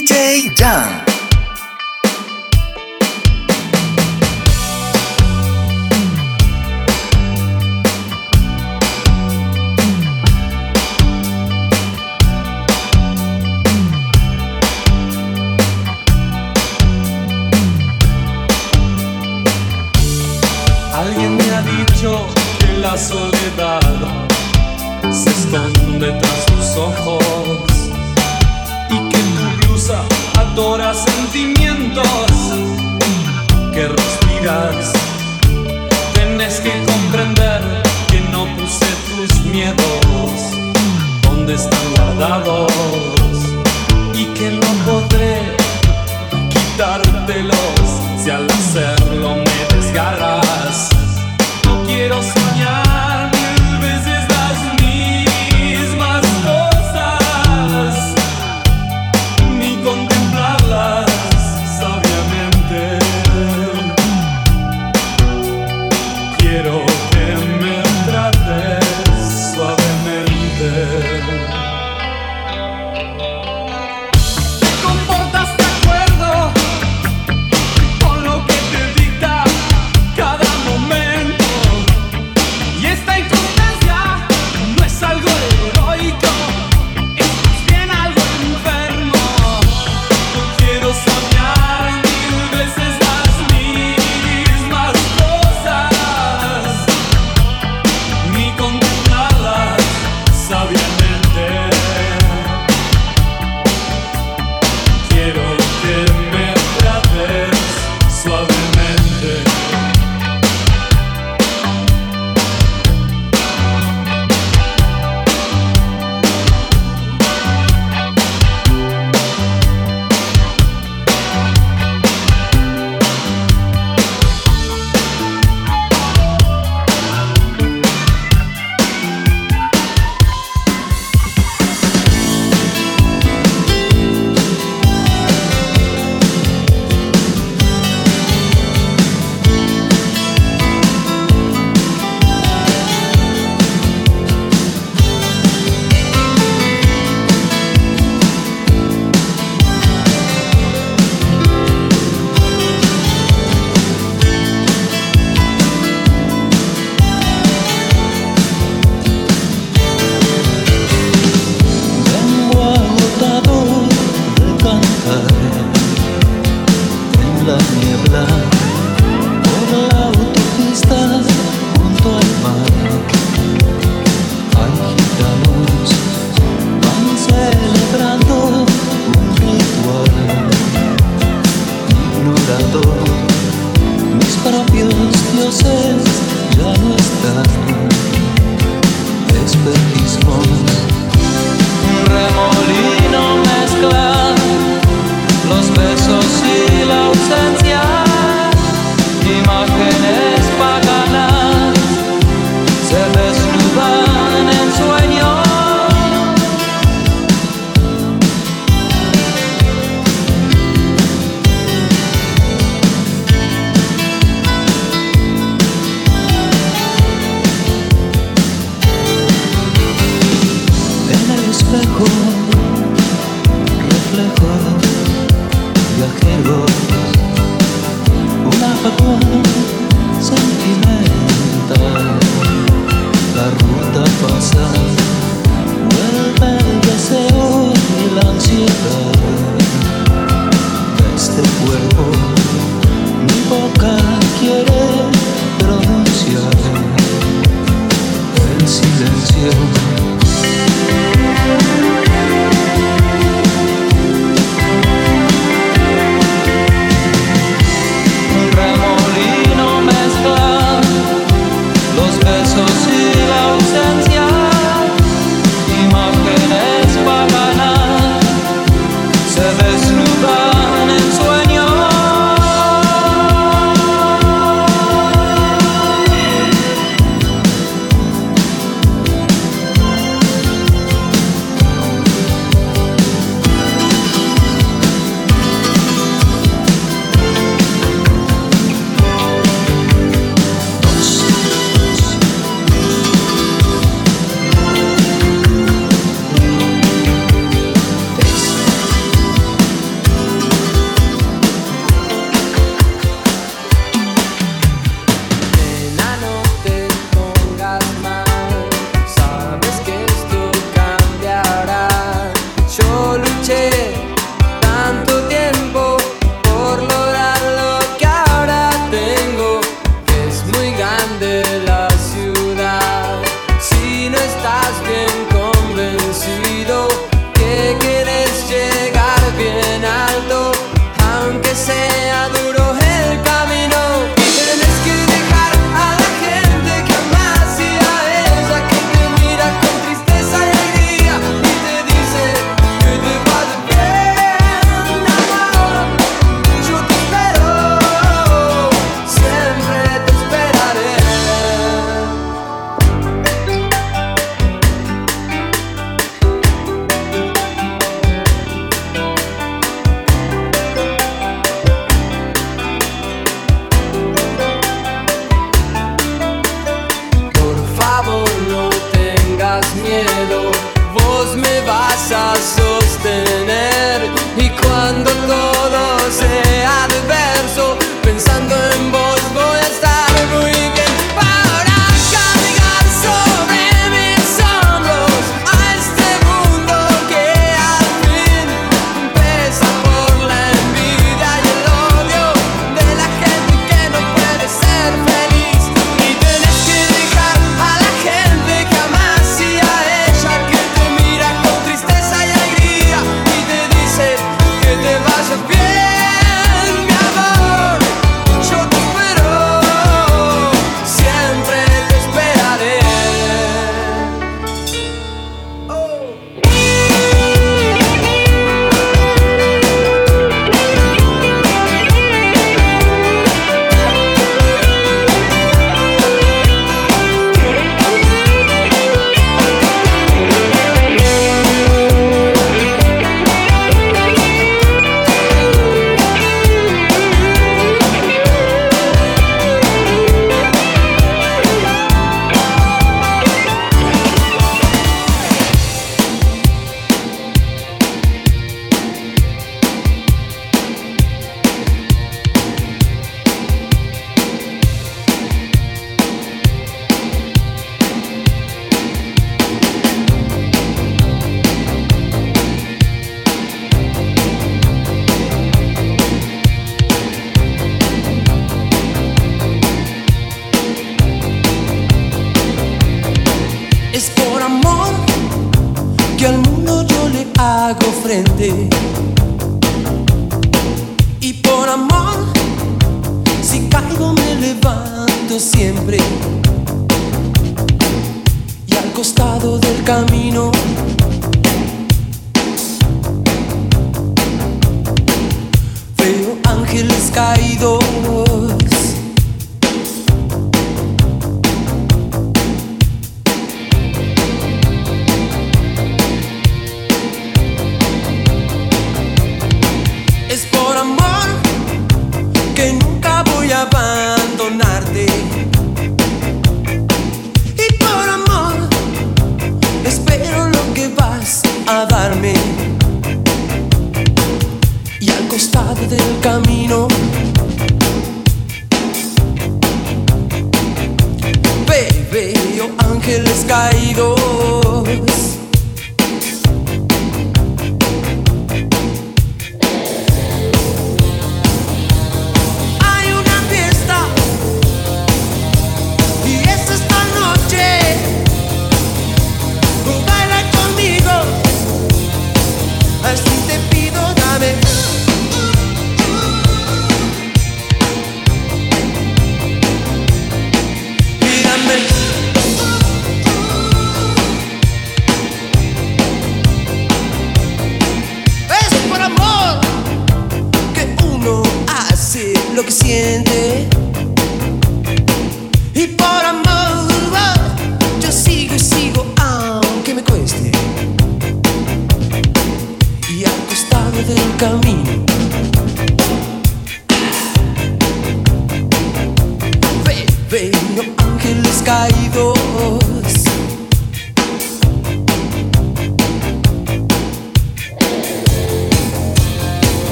DJ Young.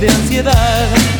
De ansiedad.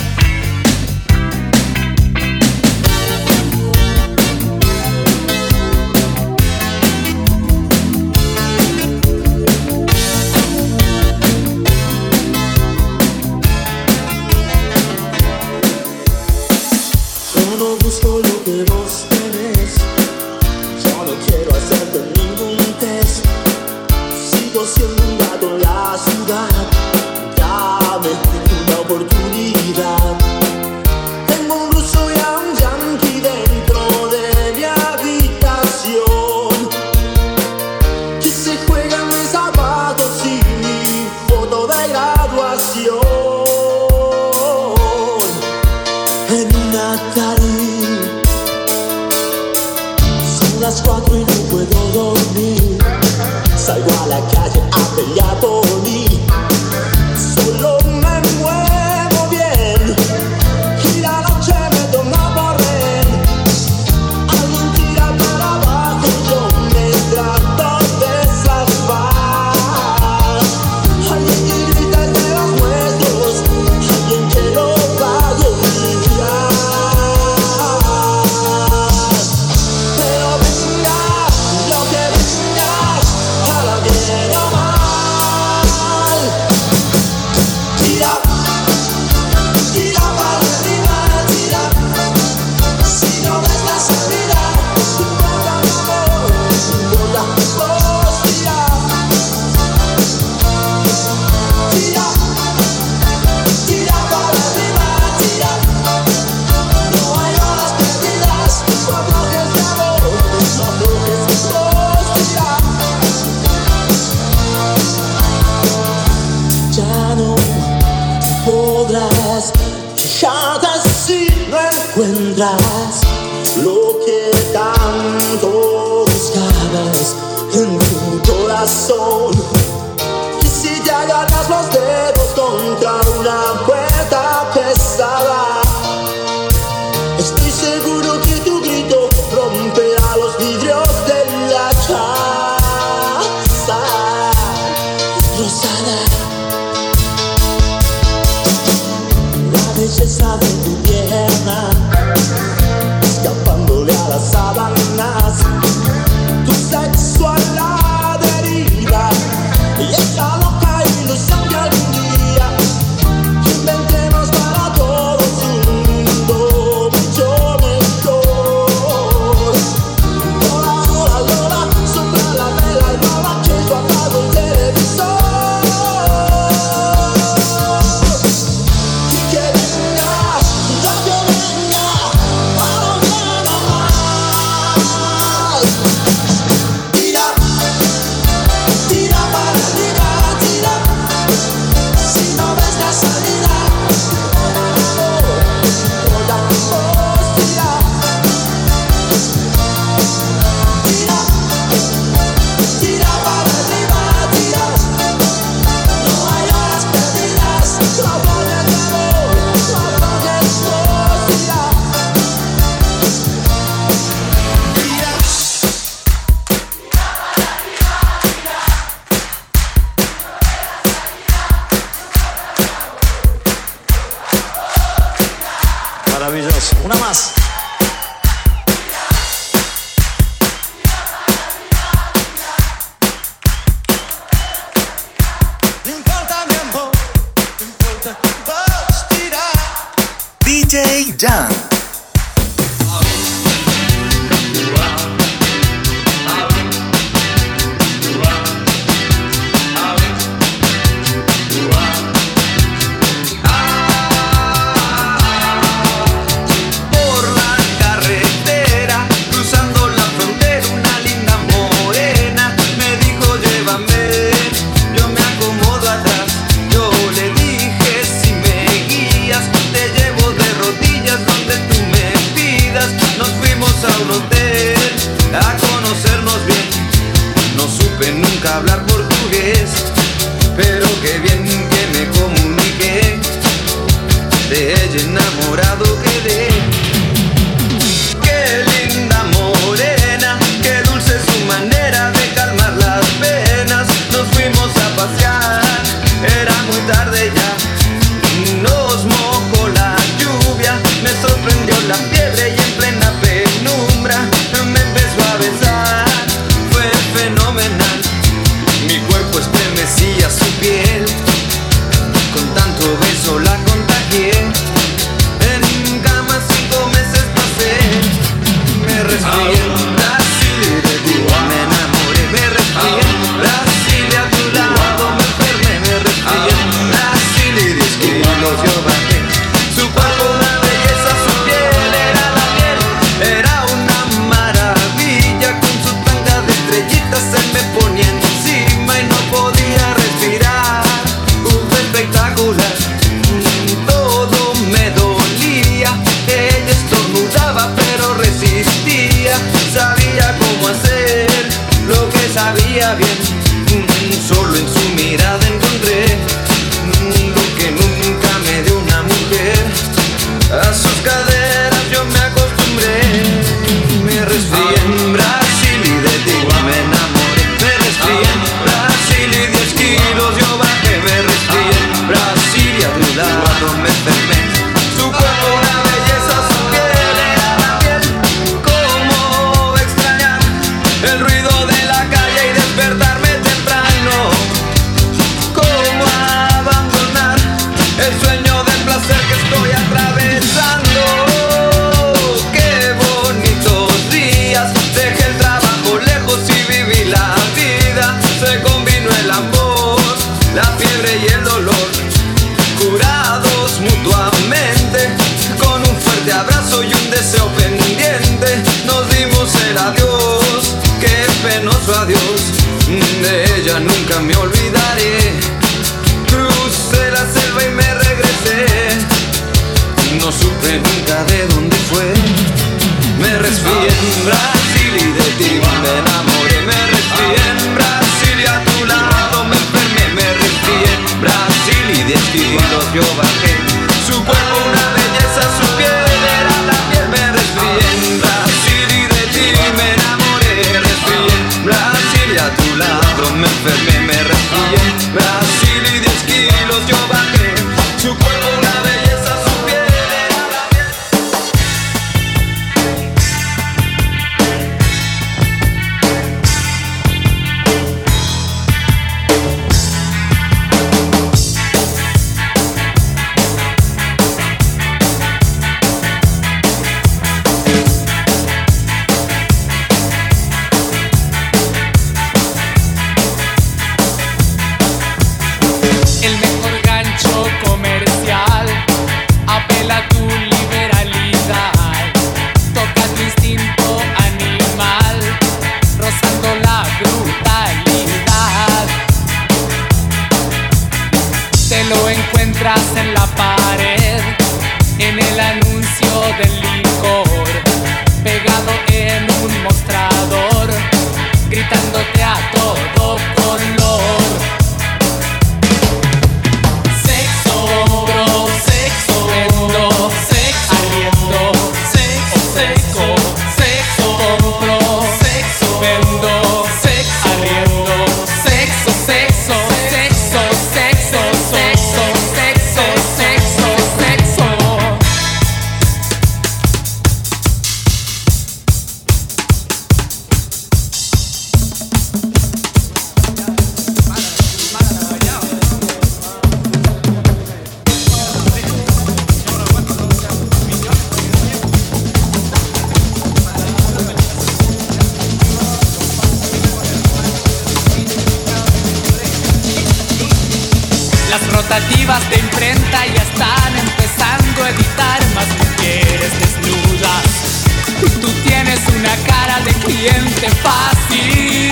De imprenta ya están empezando a editar más mujeres desnudas. Tú tienes una cara de cliente fácil.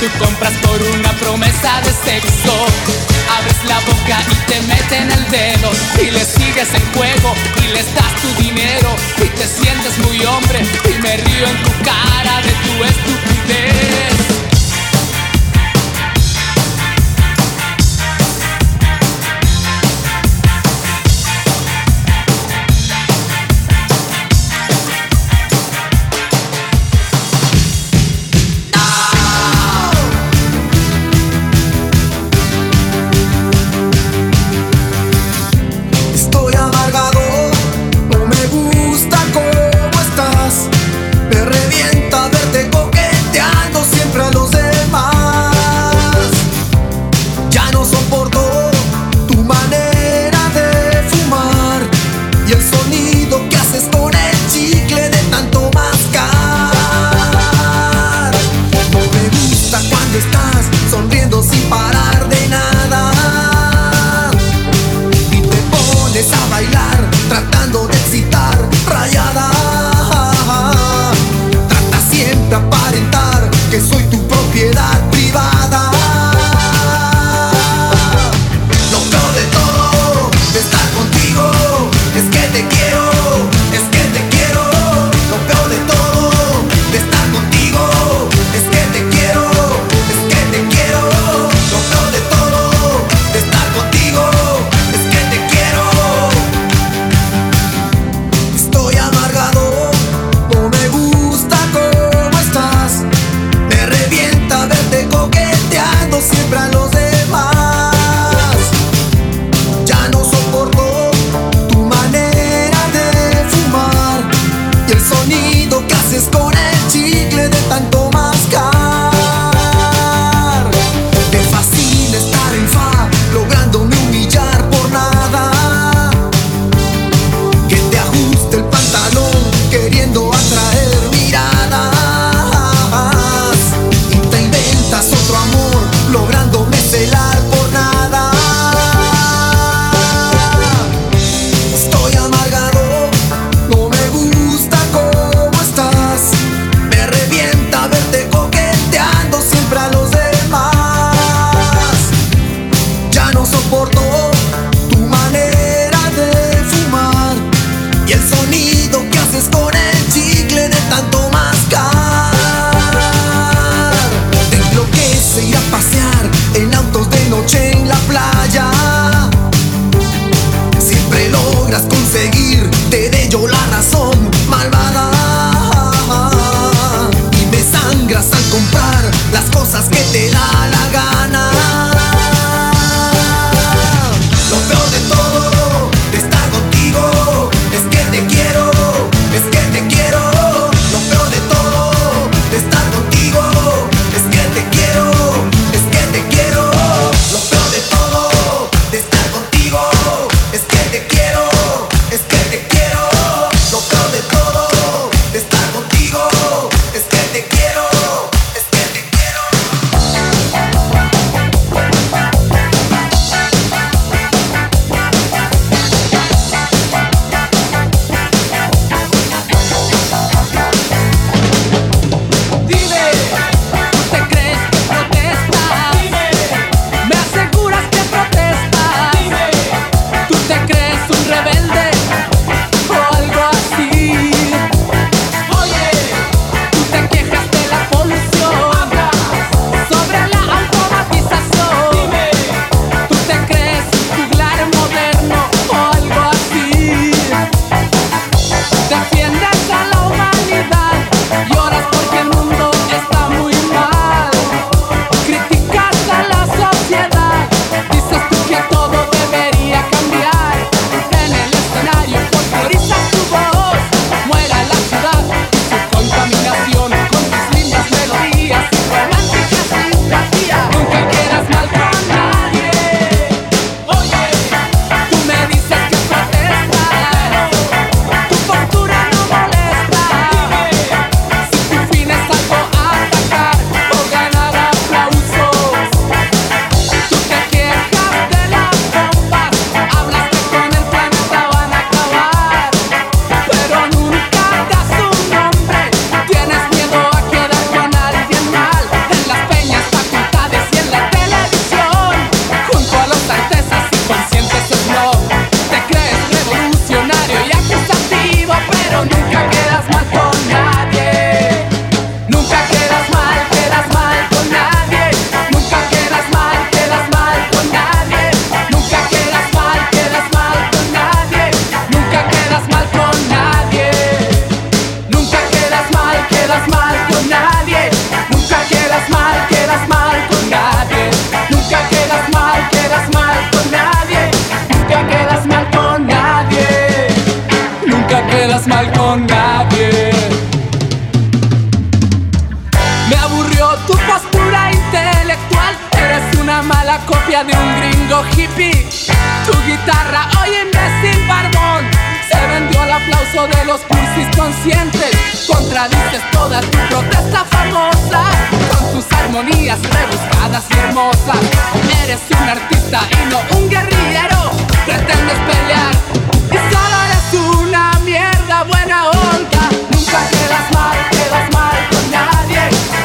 Tú compras por una promesa de sexo. Abres la boca y te meten el dedo. Y le sigues el juego y les das tu dinero. Y te sientes muy hombre. Y me río en tu cara de tu estupidez. Me aburrió tu postura intelectual, eres una mala copia de un gringo hippie. Tu guitarra, hoy imbécil barbón, se vendió al aplauso de los cursis conscientes. Contradices toda tu protesta famosa con tus armonías rebuscadas y hermosas. Eres un artista y no un guerrillero. Pretendes pelear y solo buena onda. Nunca quedas mal, quedas mal con nadie.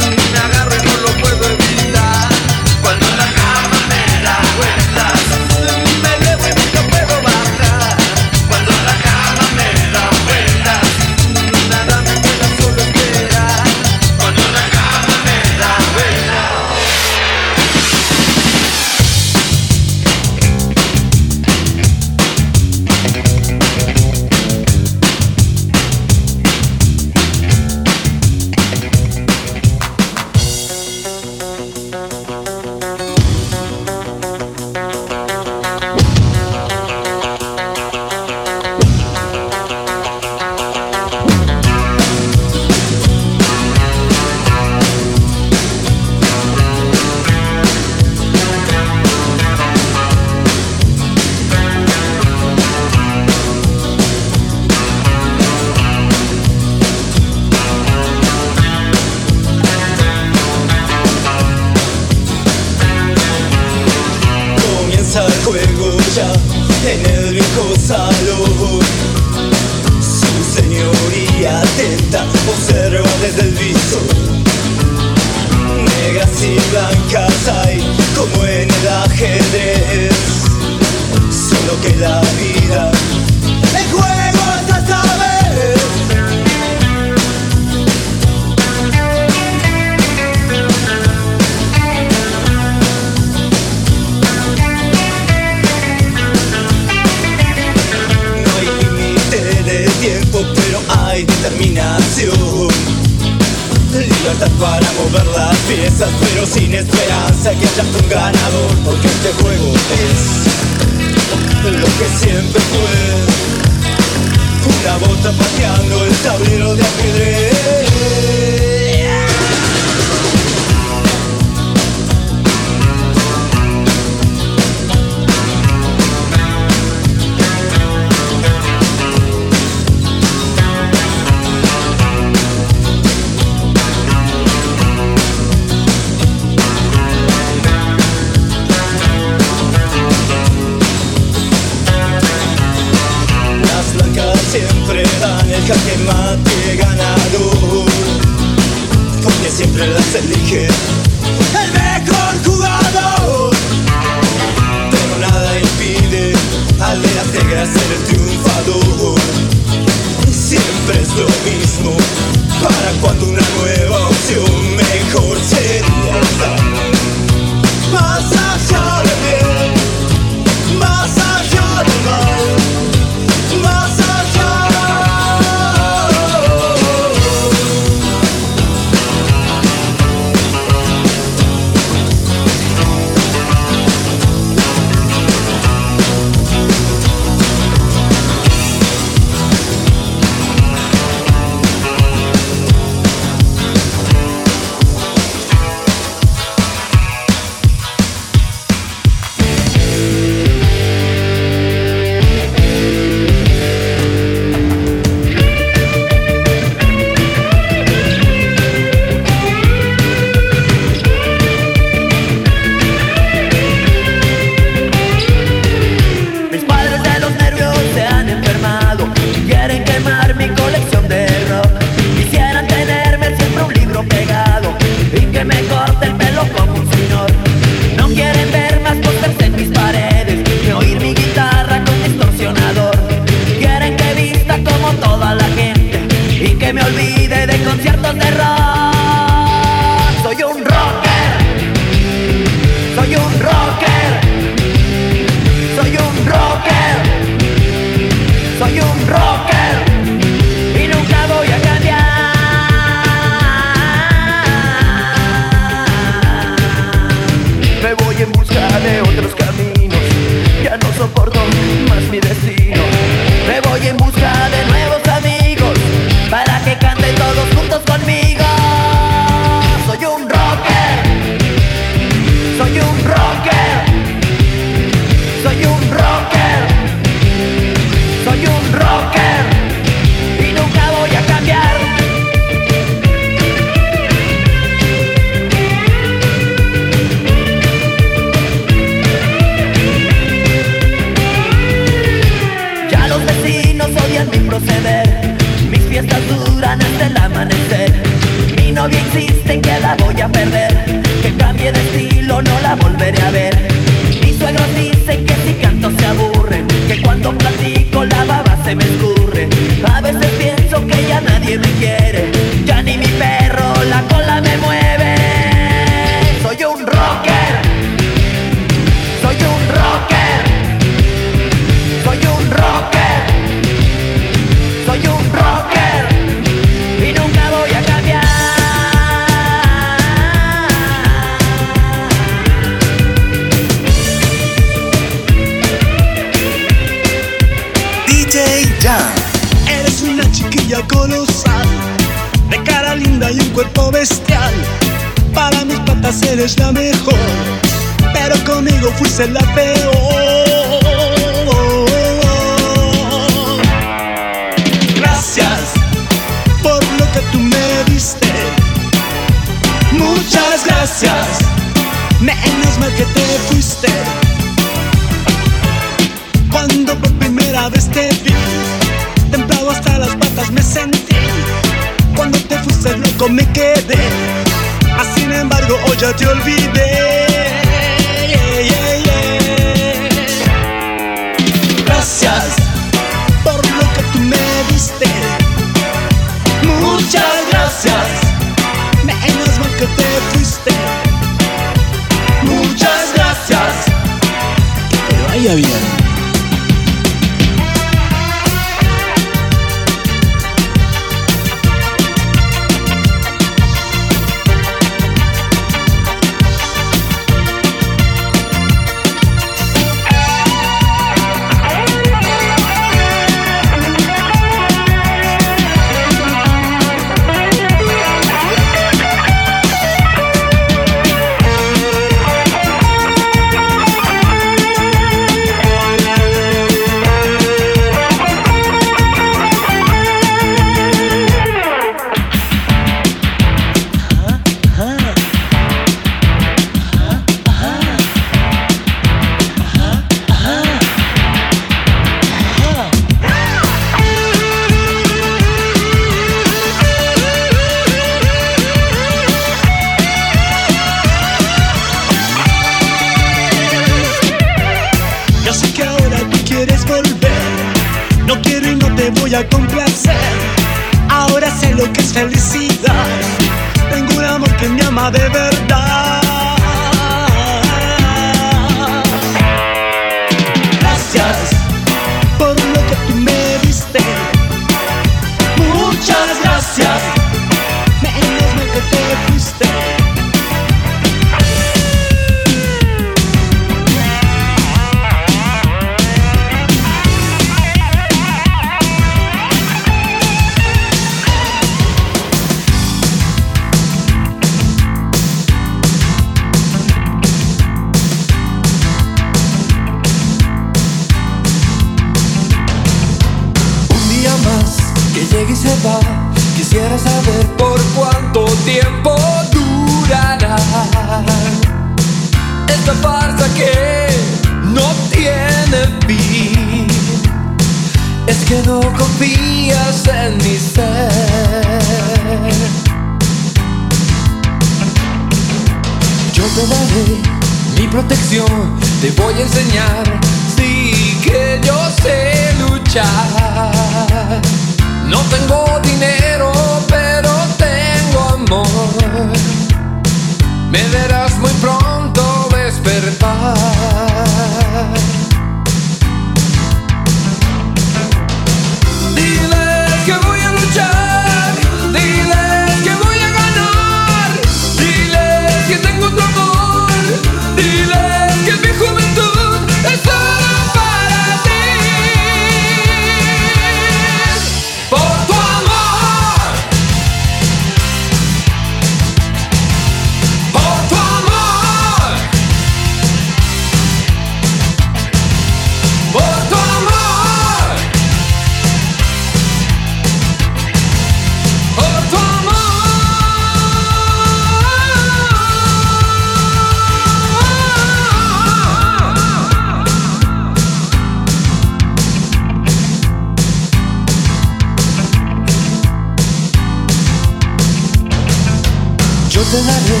te daré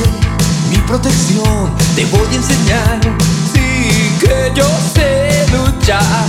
mi protección, te voy a enseñar, sí que yo sé luchar.